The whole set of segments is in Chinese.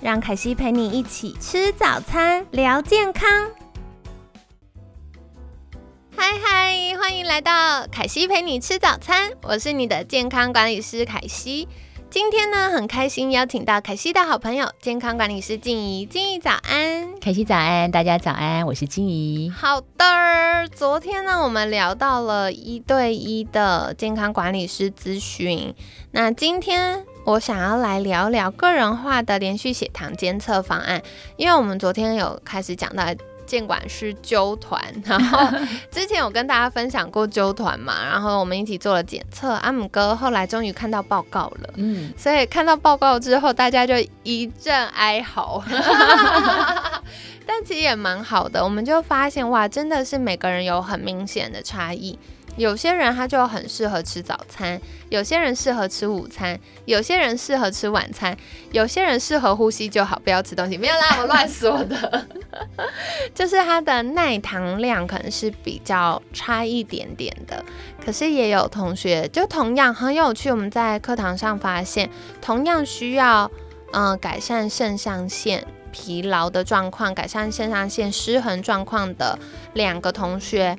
让凯西陪你一起吃早餐，聊健康。嗨嗨，欢迎来到凯西陪你吃早餐，我是你的健康管理师凯西。今天呢，很开心邀请到凯西的好朋友，健康管理师静怡。静怡早安，凯西早安，大家早安，我是静怡。好的，昨天呢，我们聊到了一对一的健康管理师咨询，那今天。我想要来聊聊个人化的连续血糖监测方案，因为我们昨天有开始讲到监管师揪团，然后之前有跟大家分享过揪团嘛，然后我们一起做了检测，阿姆哥后来终于看到报告了，嗯，所以看到报告之后，大家就一阵哀嚎，但其实也蛮好的，我们就发现哇，真的是每个人有很明显的差异。有些人他就很适合吃早餐，有些人适合吃午餐，有些人适合吃晚餐，有些人适合呼吸就好，不要吃东西。没有啦，我乱说的。就是它的耐糖量可能是比较差一点点的，可是也有同学就同样很有趣。我们在课堂上发现，同样需要嗯改善肾上腺疲劳的状况，改善肾上腺失衡状况的两个同学。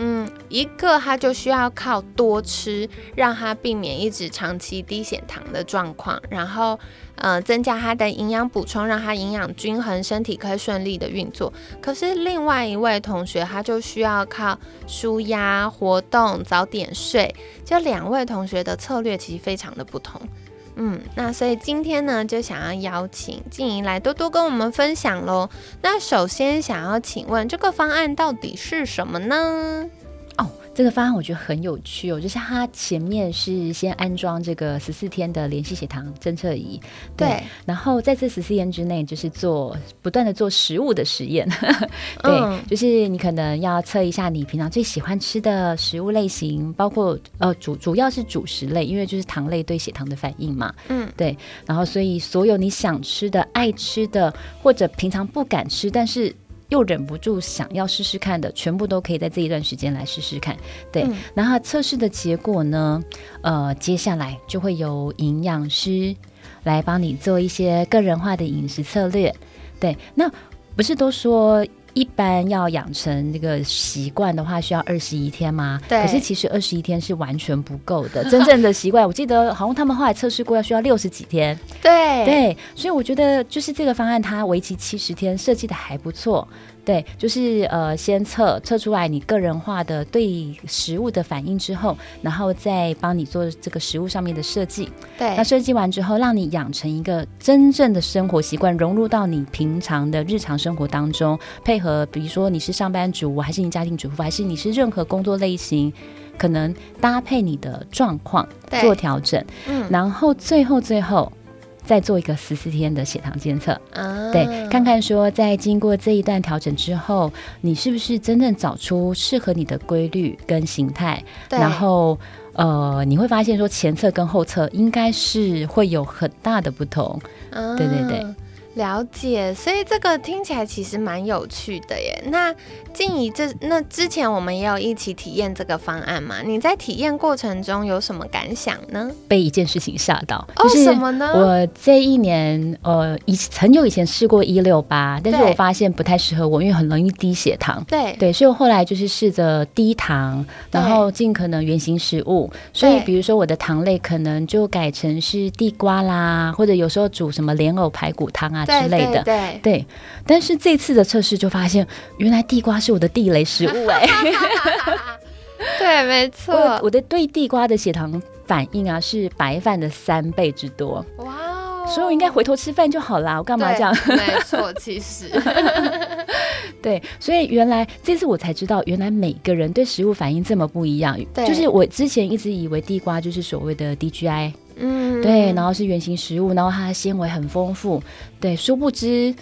嗯，一个他就需要靠多吃，让他避免一直长期低血糖的状况，然后呃增加他的营养补充，让他营养均衡，身体可以顺利的运作。可是另外一位同学他就需要靠舒压活动，早点睡。这两位同学的策略其实非常的不同。嗯，那所以今天呢，就想要邀请静怡来多多跟我们分享喽。那首先想要请问，这个方案到底是什么呢？这个方案我觉得很有趣哦，就是它前面是先安装这个十四天的联系血糖侦测仪，对，然后在这十四天之内，就是做不断的做食物的实验，对，就是你可能要测一下你平常最喜欢吃的食物类型，包括呃主主要是主食类，因为就是糖类对血糖的反应嘛，嗯，对，然后所以所有你想吃的、爱吃的，或者平常不敢吃，但是。又忍不住想要试试看的，全部都可以在这一段时间来试试看。对，然后测试的结果呢？呃，接下来就会由营养师来帮你做一些个人化的饮食策略。对，那不是都说？一般要养成这个习惯的话，需要二十一天吗？对。可是其实二十一天是完全不够的。真正的习惯，我记得好像他们后来测试过，要需要六十几天。对对，所以我觉得就是这个方案，它为期七十天，设计的还不错。对，就是呃，先测测出来你个人化的对食物的反应之后，然后再帮你做这个食物上面的设计。对，那设计完之后，让你养成一个真正的生活习惯，融入到你平常的日常生活当中，配合比如说你是上班族，还是你家庭主妇，还是你是任何工作类型，可能搭配你的状况做调整。嗯，然后最后最后。再做一个十四天的血糖监测，对，看看说在经过这一段调整之后，你是不是真正找出适合你的规律跟形态，然后呃，你会发现说前侧跟后侧应该是会有很大的不同，对对对。了解，所以这个听起来其实蛮有趣的耶。那静怡，这那之前我们也有一起体验这个方案嘛？你在体验过程中有什么感想呢？被一件事情吓到，哦，什么呢？我这一年呃，以很久以前试过一六八，但是我发现不太适合我，因为很容易低血糖。对对，所以我后来就是试着低糖，然后尽可能原形食物。所以比如说我的糖类可能就改成是地瓜啦，或者有时候煮什么莲藕排骨汤啊。之类的，对对，但是这次的测试就发现，原来地瓜是我的地雷食物哎，对，没错，我的对地瓜的血糖反应啊是白饭的三倍之多，哇哦，所以我应该回头吃饭就好啦，我干嘛这样？没错，其实，对，所以原来这次我才知道，原来每个人对食物反应这么不一样，就是我之前一直以为地瓜就是所谓的 DGI。嗯，对，然后是圆形食物，然后它的纤维很丰富，对，殊不知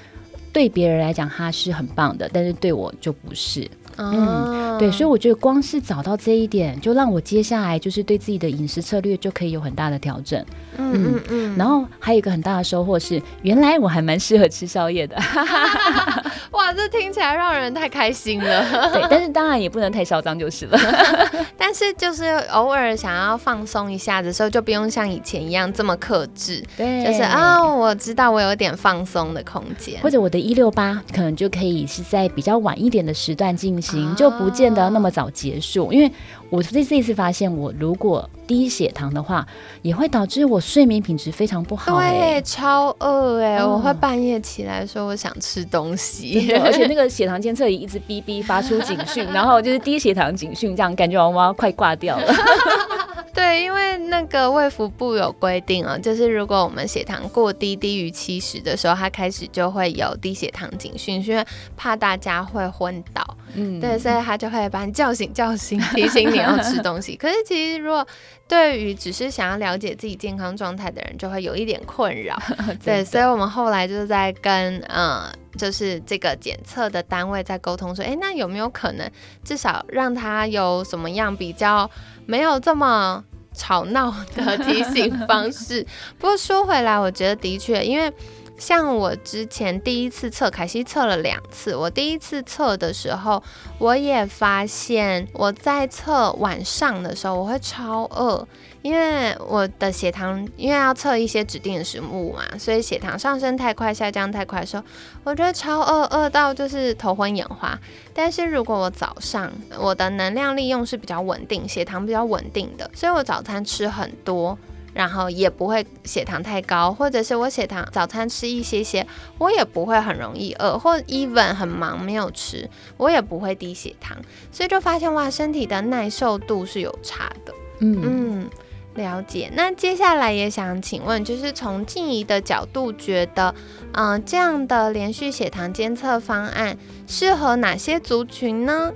对别人来讲它是很棒的，但是对我就不是。嗯，对，所以我觉得光是找到这一点，就让我接下来就是对自己的饮食策略就可以有很大的调整。嗯嗯嗯。然后还有一个很大的收获是，原来我还蛮适合吃宵夜的。哇，这听起来让人太开心了。对，但是当然也不能太嚣张就是了。但是就是偶尔想要放松一下的时候，就不用像以前一样这么克制。对，就是啊，我知道我有点放松的空间，或者我的一六八可能就可以是在比较晚一点的时段进行。行就不见得那么早结束，因为我这这一次发现，我如果低血糖的话，也会导致我睡眠品质非常不好。对，超饿哎，我会半夜起来说我想吃东西，而且那个血糖监测仪一直哔哔发出警讯，然后就是低血糖警讯，这样感觉我要快挂掉了。对，因为那个卫福部有规定啊，就是如果我们血糖过低，低于七十的时候，它开始就会有低血糖警讯，因为怕大家会昏倒。嗯，对，所以他就会把你叫醒，叫醒，提醒你要吃东西。可是其实如果对于只是想要了解自己健康状态的人，就会有一点困扰。对，所以我们后来就是在跟呃，就是这个检测的单位在沟通，说，哎，那有没有可能至少让他有什么样比较没有这么吵闹的提醒方式？不过说回来，我觉得的确，因为。像我之前第一次测，凯西测了两次。我第一次测的时候，我也发现我在测晚上的时候，我会超饿，因为我的血糖，因为要测一些指定的食物嘛，所以血糖上升太快、下降太快的时候，我觉得超饿，饿到就是头昏眼花。但是如果我早上我的能量利用是比较稳定，血糖比较稳定的，所以我早餐吃很多。然后也不会血糖太高，或者是我血糖早餐吃一些些，我也不会很容易饿，或 even 很忙没有吃，我也不会低血糖，所以就发现哇，身体的耐受度是有差的。嗯嗯，了解。那接下来也想请问，就是从静怡的角度觉得，嗯，这样的连续血糖监测方案适合哪些族群呢？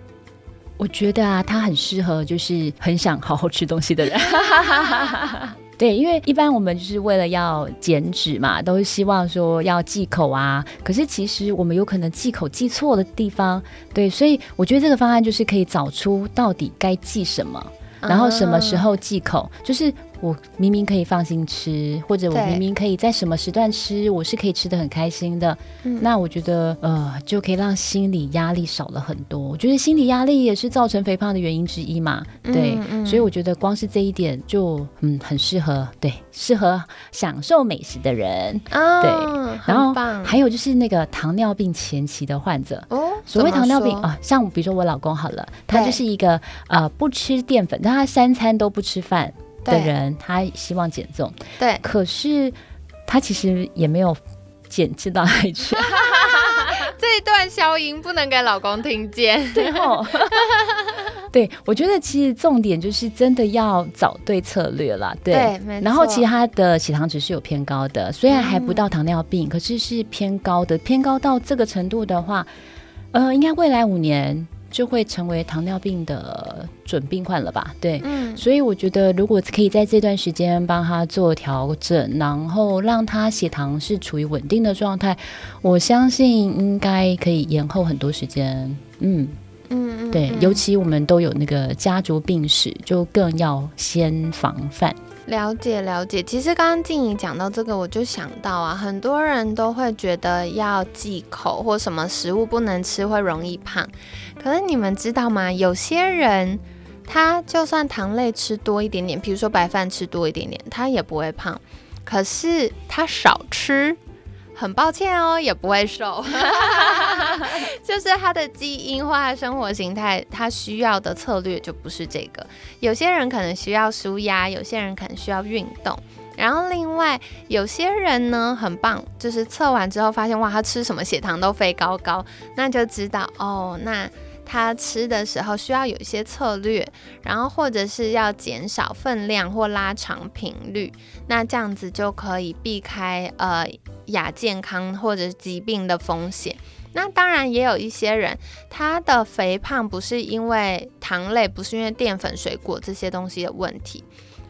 我觉得啊，它很适合就是很想好好吃东西的人。对，因为一般我们就是为了要减脂嘛，都是希望说要忌口啊。可是其实我们有可能忌口忌错的地方，对，所以我觉得这个方案就是可以找出到底该忌什么，然后什么时候忌口，就是。我明明可以放心吃，或者我明明可以在什么时段吃，我是可以吃的很开心的。那我觉得呃，就可以让心理压力少了很多。我觉得心理压力也是造成肥胖的原因之一嘛。对，所以我觉得光是这一点就嗯很适合，对，适合享受美食的人。对，然后还有就是那个糖尿病前期的患者哦，所谓糖尿病啊，像比如说我老公好了，他就是一个呃不吃淀粉，但他三餐都不吃饭。的人，他希望减重，对，可是他其实也没有减至到哪里去。这一段消音不能给老公听见，对哦。对，我觉得其实重点就是真的要找对策略了，对。然后其他的血糖值是有偏高的，虽然还不到糖尿病，可是是偏高的，偏高到这个程度的话，呃，应该未来五年。就会成为糖尿病的准病患了吧？对，嗯，所以我觉得如果可以在这段时间帮他做调整，然后让他血糖是处于稳定的状态，我相信应该可以延后很多时间。嗯嗯，对，尤其我们都有那个家族病史，就更要先防范。了解了解，其实刚刚静怡讲到这个，我就想到啊，很多人都会觉得要忌口或什么食物不能吃会容易胖，可是你们知道吗？有些人他就算糖类吃多一点点，比如说白饭吃多一点点，他也不会胖，可是他少吃。很抱歉哦，也不会瘦，是他的基因或他生活形态，他需要的策略就不是这个。有些人可能需要舒压，有些人可能需要运动，然后另外有些人呢很棒，就是测完之后发现哇，他吃什么血糖都飞高高，那就知道哦，那。他吃的时候需要有一些策略，然后或者是要减少分量或拉长频率，那这样子就可以避开呃亚健康或者疾病的风险。那当然也有一些人，他的肥胖不是因为糖类，不是因为淀粉、水果这些东西的问题。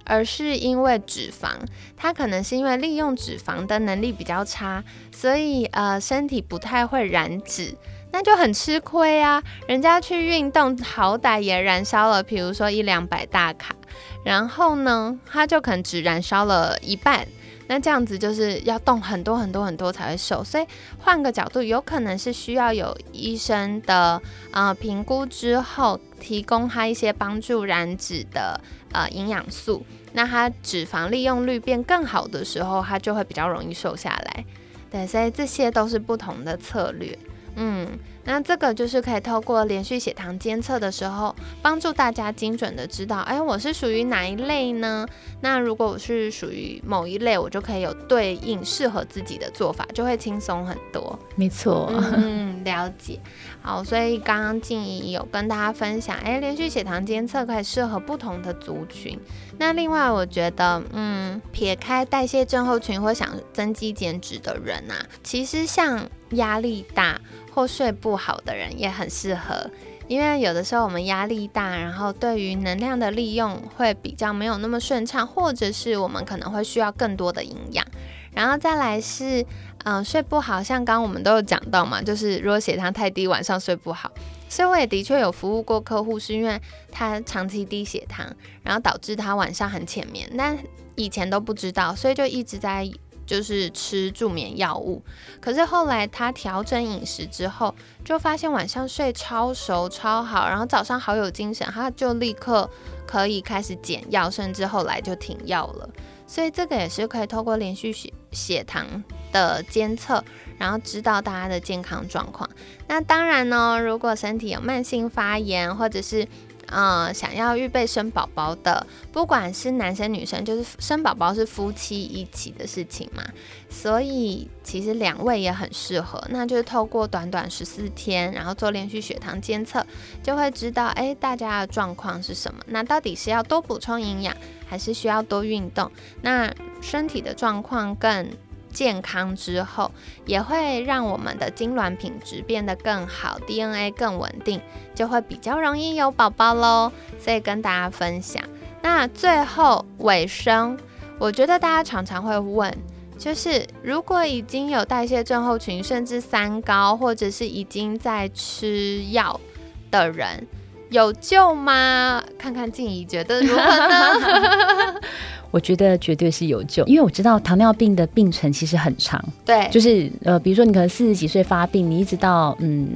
而是因为脂肪，他可能是因为利用脂肪的能力比较差，所以呃身体不太会燃脂，那就很吃亏啊。人家去运动，好歹也燃烧了，比如说一两百大卡，然后呢，他就可能只燃烧了一半。那这样子就是要动很多很多很多才会瘦，所以换个角度，有可能是需要有医生的呃评估之后，提供他一些帮助燃脂的呃营养素，那他脂肪利用率变更好的时候，他就会比较容易瘦下来。对，所以这些都是不同的策略，嗯。那这个就是可以透过连续血糖监测的时候，帮助大家精准的知道，哎，我是属于哪一类呢？那如果我是属于某一类，我就可以有对应适合自己的做法，就会轻松很多。没错，嗯，了解。好，所以刚刚静怡有跟大家分享，哎，连续血糖监测可以适合不同的族群。那另外，我觉得，嗯，撇开代谢症候群或想增肌减脂的人啊，其实像压力大或睡不好的人也很适合，因为有的时候我们压力大，然后对于能量的利用会比较没有那么顺畅，或者是我们可能会需要更多的营养。然后再来是，嗯，睡不好，像刚刚我们都有讲到嘛，就是如果血糖太低，晚上睡不好。所以我也的确有服务过客户，是因为他长期低血糖，然后导致他晚上很浅眠，但以前都不知道，所以就一直在就是吃助眠药物。可是后来他调整饮食之后，就发现晚上睡超熟超好，然后早上好有精神，他就立刻可以开始减药，甚至后来就停药了。所以这个也是可以透过连续血血糖的监测。然后知道大家的健康状况。那当然呢，如果身体有慢性发炎，或者是呃想要预备生宝宝的，不管是男生女生，就是生宝宝是夫妻一起的事情嘛，所以其实两位也很适合。那就是透过短短十四天，然后做连续血糖监测，就会知道哎大家的状况是什么。那到底是要多补充营养，还是需要多运动？那身体的状况更。健康之后，也会让我们的精卵品质变得更好，DNA 更稳定，就会比较容易有宝宝喽。所以跟大家分享。那最后尾声，我觉得大家常常会问，就是如果已经有代谢症候群，甚至三高，或者是已经在吃药的人，有救吗？看看静怡觉得如何呢？我觉得绝对是有救，因为我知道糖尿病的病程其实很长，对，就是呃，比如说你可能四十几岁发病，你一直到嗯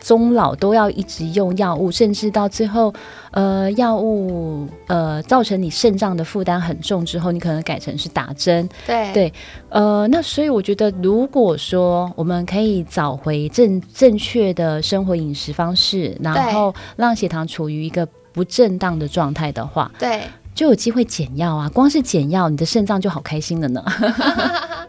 终老都要一直用药物，甚至到最后，呃，药物呃造成你肾脏的负担很重之后，你可能改成是打针，对。对，呃，那所以我觉得，如果说我们可以找回正正确的生活饮食方式，然后让血糖处于一个不正当的状态的话，对。就有机会减药啊！光是减药，你的肾脏就好开心了呢。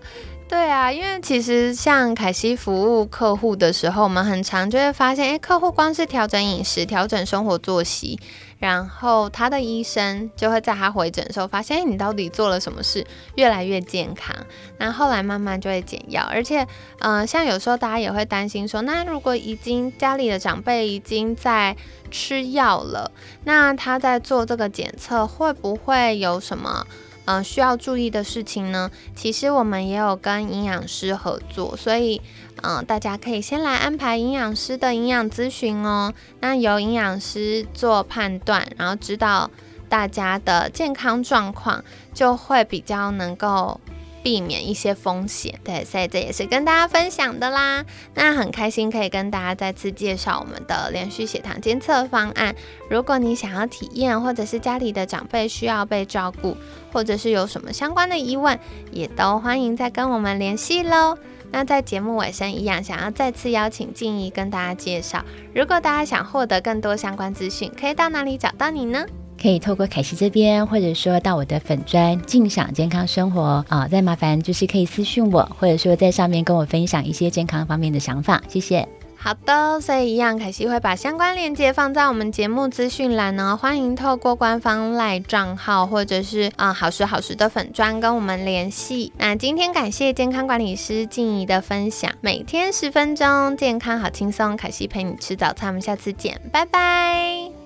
对啊，因为其实像凯西服务客户的时候，我们很常就会发现，哎，客户光是调整饮食、调整生活作息。然后他的医生就会在他回诊的时候发现，哎，你到底做了什么事，越来越健康。那后来慢慢就会减药，而且，嗯，像有时候大家也会担心说，那如果已经家里的长辈已经在吃药了，那他在做这个检测会不会有什么？呃，需要注意的事情呢，其实我们也有跟营养师合作，所以嗯，大家可以先来安排营养师的营养咨询哦。那由营养师做判断，然后知道大家的健康状况，就会比较能够。避免一些风险，对，所以这也是跟大家分享的啦。那很开心可以跟大家再次介绍我们的连续血糖监测方案。如果你想要体验，或者是家里的长辈需要被照顾，或者是有什么相关的疑问，也都欢迎再跟我们联系喽。那在节目尾声一样，想要再次邀请静怡跟大家介绍，如果大家想获得更多相关资讯，可以到哪里找到你呢？可以透过凯西这边，或者说到我的粉砖“静享健康生活”啊，再麻烦就是可以私讯我，或者说在上面跟我分享一些健康方面的想法，谢谢。好的，所以一样，凯西会把相关链接放在我们节目资讯栏呢，欢迎透过官方赖账号或者是啊好时好时的粉砖跟我们联系。那今天感谢健康管理师静怡的分享，每天十分钟，健康好轻松，凯西陪你吃早餐，我们下次见，拜拜。